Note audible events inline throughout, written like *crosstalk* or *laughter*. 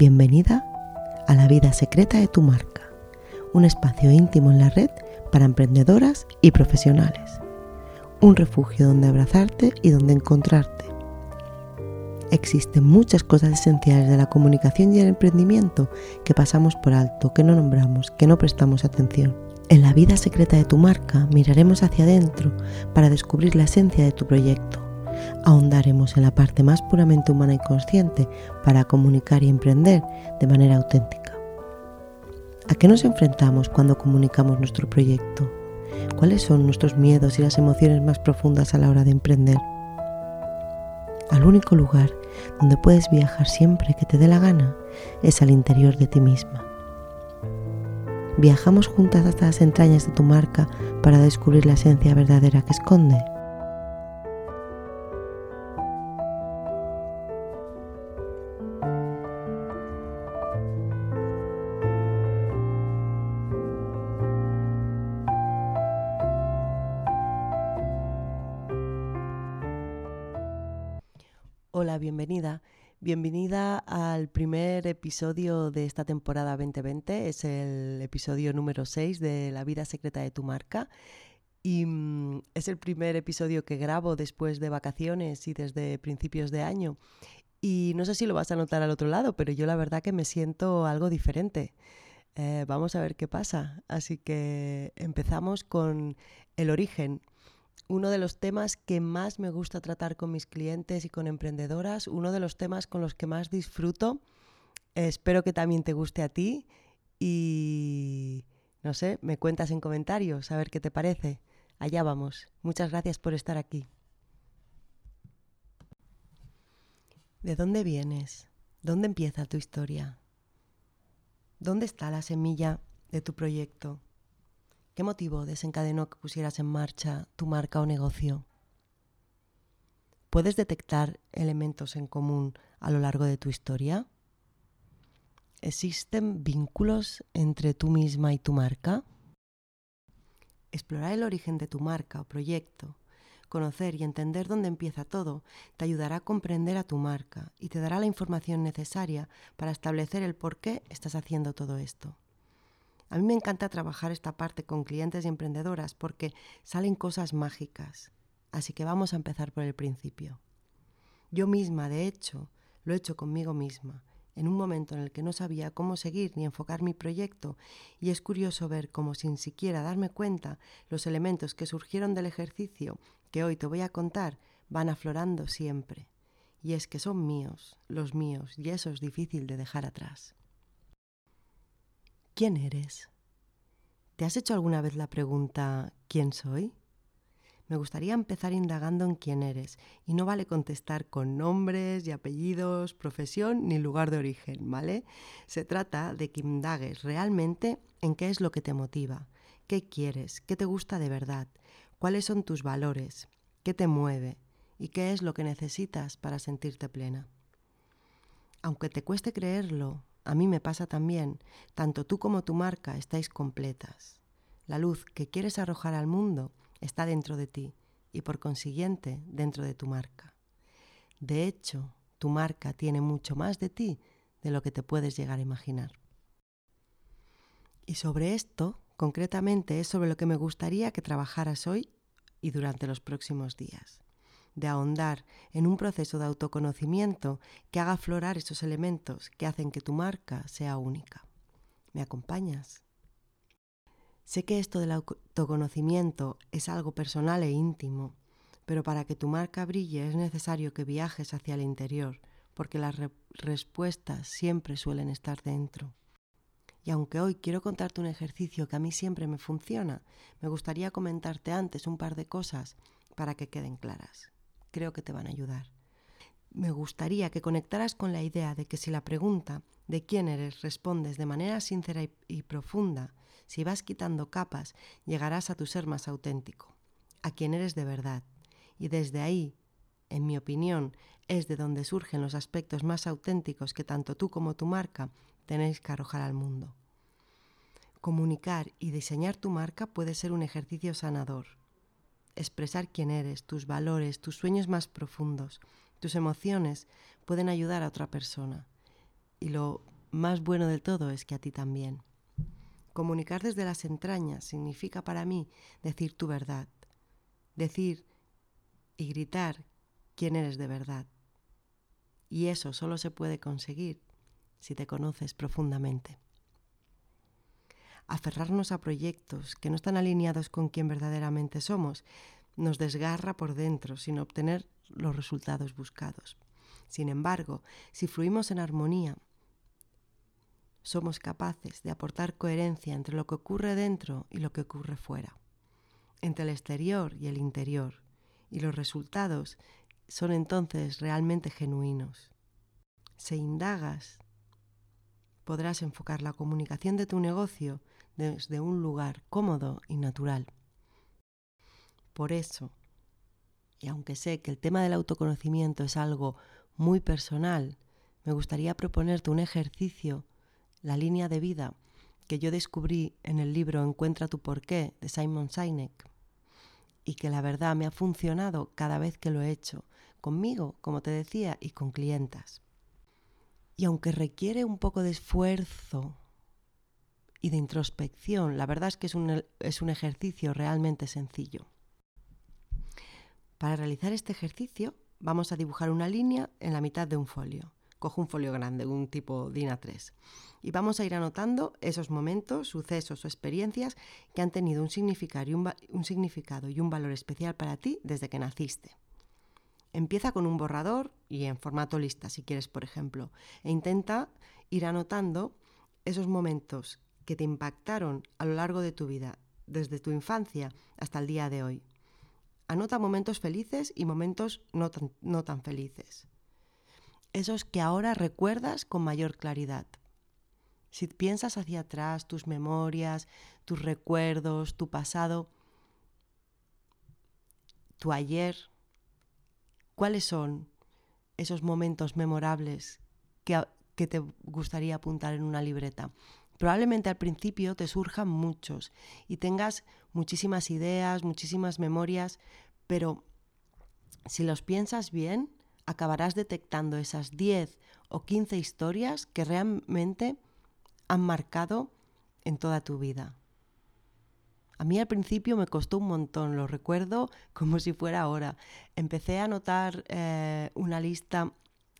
Bienvenida a la vida secreta de tu marca, un espacio íntimo en la red para emprendedoras y profesionales, un refugio donde abrazarte y donde encontrarte. Existen muchas cosas esenciales de la comunicación y el emprendimiento que pasamos por alto, que no nombramos, que no prestamos atención. En la vida secreta de tu marca miraremos hacia adentro para descubrir la esencia de tu proyecto ahondaremos en la parte más puramente humana y consciente para comunicar y emprender de manera auténtica. ¿A qué nos enfrentamos cuando comunicamos nuestro proyecto? ¿Cuáles son nuestros miedos y las emociones más profundas a la hora de emprender? Al único lugar donde puedes viajar siempre que te dé la gana es al interior de ti misma. Viajamos juntas hasta las entrañas de tu marca para descubrir la esencia verdadera que esconde. Hola, bienvenida. Bienvenida al primer episodio de esta temporada 2020. Es el episodio número 6 de La vida secreta de tu marca. Y mm, es el primer episodio que grabo después de vacaciones y desde principios de año. Y no sé si lo vas a notar al otro lado, pero yo la verdad que me siento algo diferente. Eh, vamos a ver qué pasa. Así que empezamos con el origen uno de los temas que más me gusta tratar con mis clientes y con emprendedoras, uno de los temas con los que más disfruto. espero que también te guste a ti y no sé, me cuentas en comentarios a ver qué te parece. Allá vamos. Muchas gracias por estar aquí. ¿De dónde vienes? ¿Dónde empieza tu historia? ¿Dónde está la semilla de tu proyecto? ¿Qué motivo desencadenó que pusieras en marcha tu marca o negocio? ¿Puedes detectar elementos en común a lo largo de tu historia? ¿Existen vínculos entre tú misma y tu marca? Explorar el origen de tu marca o proyecto, conocer y entender dónde empieza todo, te ayudará a comprender a tu marca y te dará la información necesaria para establecer el por qué estás haciendo todo esto. A mí me encanta trabajar esta parte con clientes y emprendedoras porque salen cosas mágicas. Así que vamos a empezar por el principio. Yo misma, de hecho, lo he hecho conmigo misma, en un momento en el que no sabía cómo seguir ni enfocar mi proyecto, y es curioso ver cómo sin siquiera darme cuenta los elementos que surgieron del ejercicio que hoy te voy a contar van aflorando siempre. Y es que son míos, los míos, y eso es difícil de dejar atrás. ¿Quién eres? ¿Te has hecho alguna vez la pregunta ¿quién soy? Me gustaría empezar indagando en quién eres y no vale contestar con nombres y apellidos, profesión ni lugar de origen, ¿vale? Se trata de que indagues realmente en qué es lo que te motiva, qué quieres, qué te gusta de verdad, cuáles son tus valores, qué te mueve y qué es lo que necesitas para sentirte plena. Aunque te cueste creerlo, a mí me pasa también, tanto tú como tu marca estáis completas. La luz que quieres arrojar al mundo está dentro de ti y por consiguiente dentro de tu marca. De hecho, tu marca tiene mucho más de ti de lo que te puedes llegar a imaginar. Y sobre esto, concretamente, es sobre lo que me gustaría que trabajaras hoy y durante los próximos días de ahondar en un proceso de autoconocimiento que haga aflorar esos elementos que hacen que tu marca sea única. ¿Me acompañas? Sé que esto del autoconocimiento es algo personal e íntimo, pero para que tu marca brille es necesario que viajes hacia el interior, porque las respuestas siempre suelen estar dentro. Y aunque hoy quiero contarte un ejercicio que a mí siempre me funciona, me gustaría comentarte antes un par de cosas para que queden claras creo que te van a ayudar. Me gustaría que conectaras con la idea de que si la pregunta de quién eres respondes de manera sincera y, profunda, si vas quitando capas, llegarás a tu ser más auténtico, a quien eres de verdad. Y desde ahí, en mi opinión, es de donde surgen los aspectos más auténticos que tanto tú como tu marca tenéis que arrojar al mundo. Comunicar y diseñar tu marca puede ser un ejercicio sanador expresar quién eres, tus valores, tus sueños más profundos, tus emociones pueden ayudar a otra persona. y lo más bueno del todo es que a ti también. Comunicar desde las entrañas significa para mí decir tu verdad, decir y gritar quién eres de verdad. Y eso solo se puede conseguir si te conoces profundamente. Aferrarnos a proyectos que no están alineados con quien verdaderamente somos nos desgarra por dentro sin obtener los resultados buscados. Sin embargo, si fluimos en armonía, somos capaces de aportar coherencia entre lo que ocurre dentro y lo que ocurre fuera, entre el exterior y el interior, y los resultados son entonces realmente genuinos. Si indagas, podrás enfocar la comunicación de tu negocio desde un lugar cómodo y natural. Por eso, y aunque sé que el tema del autoconocimiento es algo muy personal, me gustaría proponerte un ejercicio, la línea de vida, que yo descubrí en el libro Encuentra tu porqué de Simon Sinek y que la verdad me ha funcionado cada vez que lo he hecho, conmigo, como te decía, y con clientas. Y aunque requiere un poco de esfuerzo y de introspección, la verdad es que es un, es un ejercicio realmente sencillo. Para realizar este ejercicio vamos a dibujar una línea en la mitad de un folio. Cojo un folio grande, un tipo DIN A3, y vamos a ir anotando esos momentos, sucesos o experiencias que han tenido un un significado y un valor especial para ti desde que naciste. Empieza con un borrador y en formato lista, si quieres, por ejemplo, e intenta ir anotando esos momentos que te impactaron a lo largo de tu vida, desde tu infancia hasta el día de hoy. Anota momentos felices y momentos no tan, felices. Esos que ahora recuerdas con mayor claridad. Si piensas hacia atrás, tus memorias, tus recuerdos, tu pasado, tu ayer, ¿cuáles son esos momentos memorables que, que, te gustaría apuntar en una libreta? Probablemente al principio te surjan muchos y tengas muchísimas ideas, muchísimas memorias, pero si los piensas bien, acabarás detectando esas 10 o 15 historias que realmente han marcado en toda tu vida. A mí al principio me costó un montón, lo recuerdo *laughs* como si fuera ahora. Empecé a anotar eh, una lista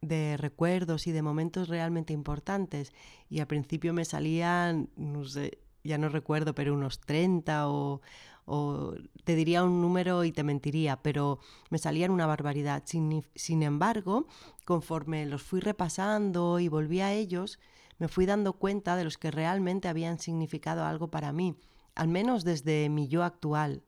de recuerdos y de momentos realmente importantes y al principio me salían, no sé, ya no recuerdo, pero unos 30 o, te diría un número y te mentiría, pero me salían una barbaridad. Sin, sin embargo, conforme los fui repasando y volví a ellos, me fui dando cuenta de los que realmente habían significado algo para mí, al menos desde mi yo actual.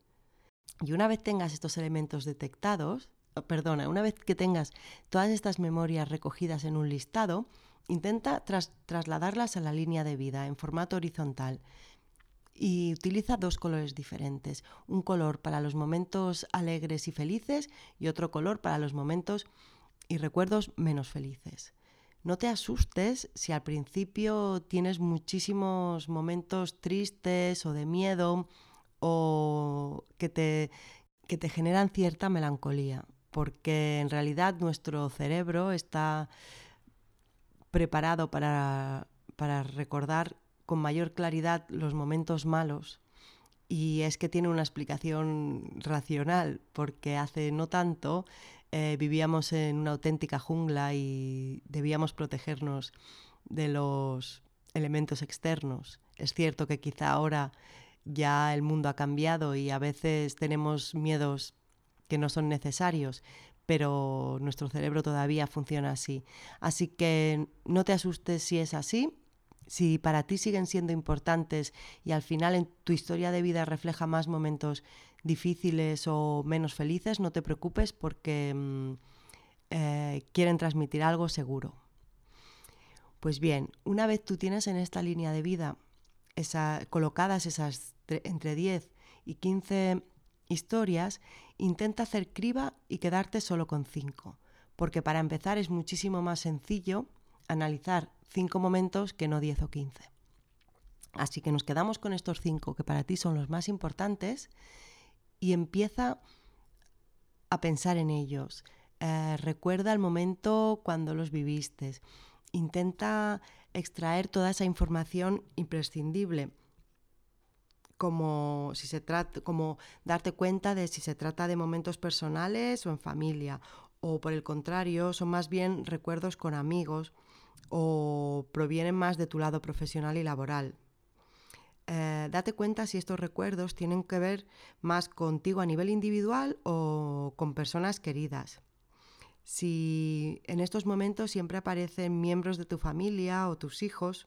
Y una vez tengas estos elementos detectados, perdona, una vez que tengas todas estas memorias recogidas en un listado, intenta trasladarlas a la línea de vida en formato horizontal y utiliza dos colores diferentes, un color para los momentos alegres y felices y otro color para los momentos y recuerdos menos felices. No te asustes si al principio tienes muchísimos momentos tristes o de miedo o que te, que te generan cierta melancolía porque en realidad nuestro cerebro está preparado para, recordar con mayor claridad los momentos malos. Y es que tiene una explicación racional, porque hace no tanto eh, vivíamos en una auténtica jungla y debíamos protegernos de los elementos externos. Es cierto que quizá ahora ya el mundo ha cambiado y a veces tenemos miedos que no son necesarios, pero nuestro cerebro todavía funciona así. Así que no te asustes si es así. Si para ti siguen siendo importantes y al final en tu historia de vida refleja más momentos difíciles o menos felices, no te preocupes porque mm, eh, quieren transmitir algo seguro. Pues bien, una vez tú tienes en esta línea de vida esa, colocadas esas entre 10 y 15 historias, intenta hacer criba y quedarte solo con cinco, porque para empezar es muchísimo más sencillo analizar cinco momentos que no diez o quince. Así que nos quedamos con estos cinco que para ti son los más importantes y empieza a pensar en ellos. Eh, recuerda el momento cuando los viviste. intenta extraer toda esa información imprescindible como si se trata como darte cuenta de si se trata de momentos personales o en familia o por el contrario son más bien recuerdos con amigos o provienen más de tu lado profesional y laboral. Eh, date cuenta si estos recuerdos tienen que ver más contigo a nivel individual o con personas queridas. Si en estos momentos siempre aparecen miembros de tu familia o tus hijos,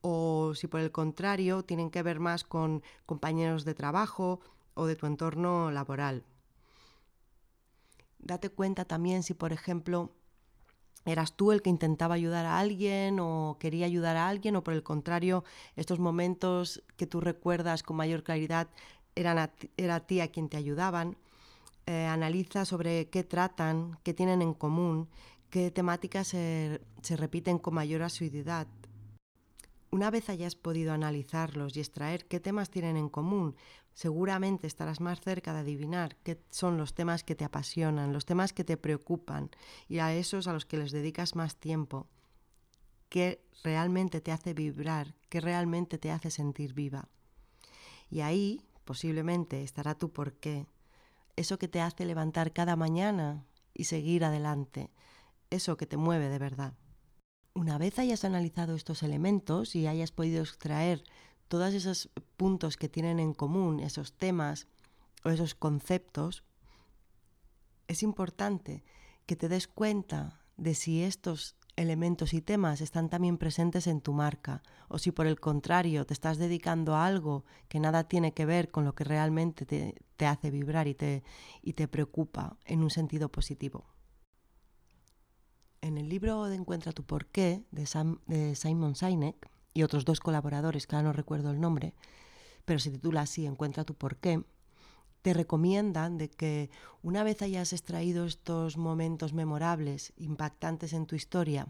o si por el contrario tienen que ver más con compañeros de trabajo o de tu entorno laboral. Date cuenta también si, por ejemplo, eras tú el que intentaba ayudar a alguien o quería ayudar a alguien o por el contrario, estos momentos que tú recuerdas con mayor claridad eran era a ti a quien te ayudaban. Eh, analiza sobre qué tratan, qué tienen en común, qué temáticas se, se repiten con mayor asiduidad. Una vez hayas podido analizarlos y extraer qué temas tienen en común, seguramente estarás más cerca de adivinar qué son los temas que te apasionan, los temas que te preocupan y a esos a los que les dedicas más tiempo, qué realmente te hace vibrar, qué realmente te hace sentir viva. Y ahí posiblemente estará tu porqué, eso que te hace levantar cada mañana y seguir adelante, eso que te mueve de verdad. Una vez hayas analizado estos elementos y hayas podido extraer todos esos puntos que tienen en común, esos temas o esos conceptos, es importante que te des cuenta de si estos elementos y temas están también presentes en tu marca o si por el contrario te estás dedicando a algo que nada tiene que ver con lo que realmente te, hace vibrar y te, y te preocupa en un sentido positivo. En el libro de Encuentra tu porqué de, de Simon Sinek, y otros dos colaboradores, que ahora no recuerdo el nombre, pero se titula así, Encuentra tu porqué, te recomiendan de que una vez hayas extraído estos momentos memorables, impactantes en tu historia,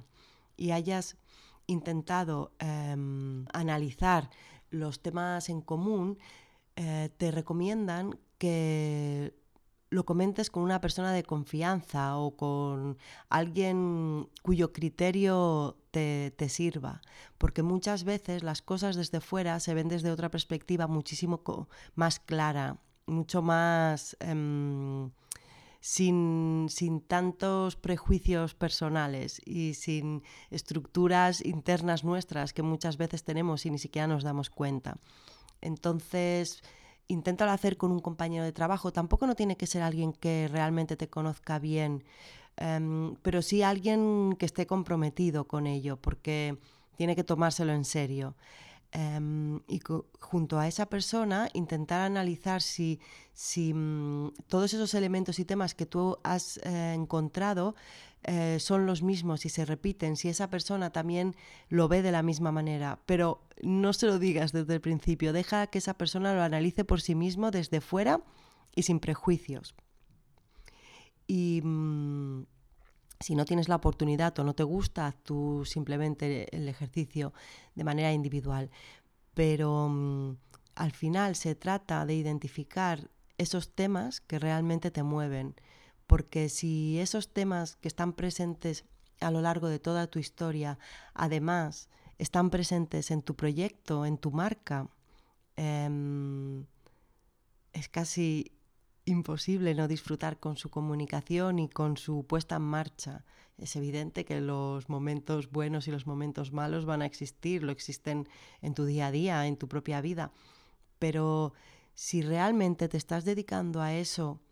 y hayas intentado em, analizar los temas en común, eh, te recomiendan que lo comentes con una persona de confianza o con alguien cuyo criterio te, sirva, porque muchas veces las cosas desde fuera se ven desde otra perspectiva muchísimo más clara, mucho más... Em, sin, sin, tantos prejuicios personales y sin estructuras internas nuestras que muchas veces tenemos y ni siquiera nos damos cuenta. Entonces, inténtalo hacer con un compañero de trabajo. Tampoco no tiene que ser alguien que realmente te conozca bien, em, pero sí alguien que esté comprometido con ello, porque tiene que tomárselo en serio. Em, y junto a esa persona intentar analizar si, si mm, todos esos elementos y temas que tú has eh, encontrado eh, son los mismos y se repiten, si esa persona también lo ve de la misma manera, pero no se lo digas desde el principio, deja que esa persona lo analice por sí mismo desde fuera y sin prejuicios. Y mm, si no tienes la oportunidad o no te gusta, tú simplemente el ejercicio de manera individual. Pero mm, al final se trata de identificar esos temas que realmente te mueven porque si esos temas que están presentes a lo largo de toda tu historia, además están presentes en tu proyecto, en tu marca, em, es casi imposible no disfrutar con su comunicación y con su puesta en marcha. Es evidente que los momentos buenos y los momentos malos van a existir, lo existen en tu día a día, en tu propia vida, pero si realmente te estás dedicando a eso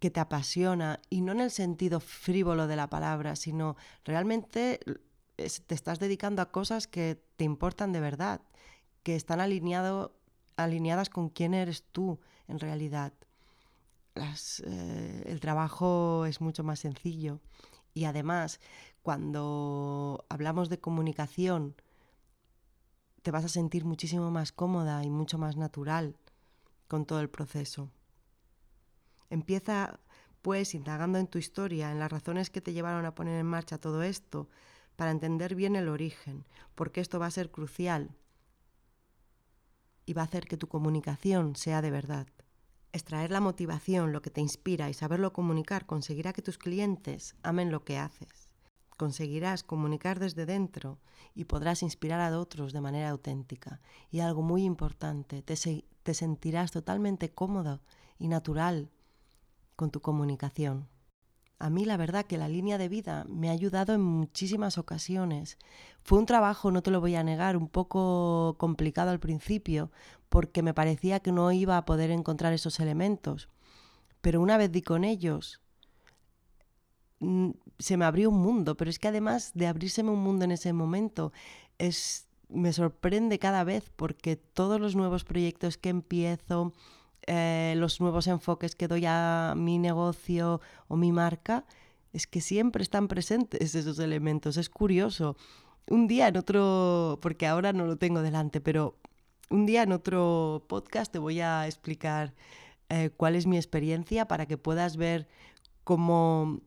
que te apasiona, y no en el sentido frívolo de la palabra, sino realmente te estás dedicando a cosas que te importan de verdad, que están alineado, alineadas con quién eres tú en realidad. Eh, el trabajo es mucho más sencillo y además cuando hablamos de comunicación te vas a sentir muchísimo más cómoda y mucho más natural con todo el proceso. Empieza, pues, indagando en tu historia, en las razones que te llevaron a poner en marcha todo esto, para entender bien el origen, porque esto va a ser crucial y va a hacer que tu comunicación sea de verdad. Extraer la motivación, lo que te inspira y saberlo comunicar conseguirá que tus clientes amen lo que haces. conseguirás comunicar desde dentro y podrás inspirar a otros de manera auténtica. Y algo muy importante, te, te sentirás totalmente cómodo y natural con tu comunicación. A mí la verdad que la línea de vida me ha ayudado en muchísimas ocasiones. Fue un trabajo, no te lo voy a negar, un poco complicado al principio porque me parecía que no iba a poder encontrar esos elementos. Pero una vez di con ellos, mm, se me abrió un mundo, pero es que además de abrírseme un mundo en ese momento, es, me sorprende cada vez porque todos los nuevos proyectos que empiezo, eh, los nuevos enfoques que doy a mi negocio o mi marca, es que siempre están presentes esos elementos. Es curioso. Un día en otro, porque ahora no lo tengo delante, pero un día en otro podcast te voy a explicar eh, cuál es mi experiencia para que puedas ver cómo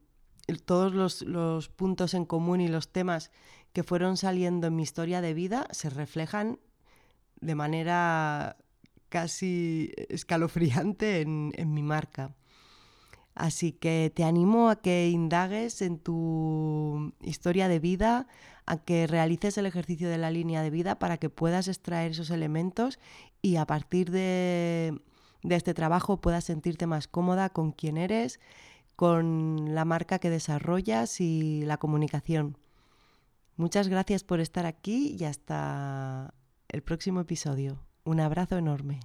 todos los, los, puntos en común y los temas que fueron saliendo en mi historia de vida se reflejan de manera casi escalofriante en, mi marca. Así que te animo a que indagues en tu historia de vida, a que realices el ejercicio de la línea de vida para que puedas extraer esos elementos y a partir de, de este trabajo puedas sentirte más cómoda con quién eres, con la marca que desarrollas y la comunicación. Muchas gracias por estar aquí y hasta el próximo episodio. Un abrazo enorme.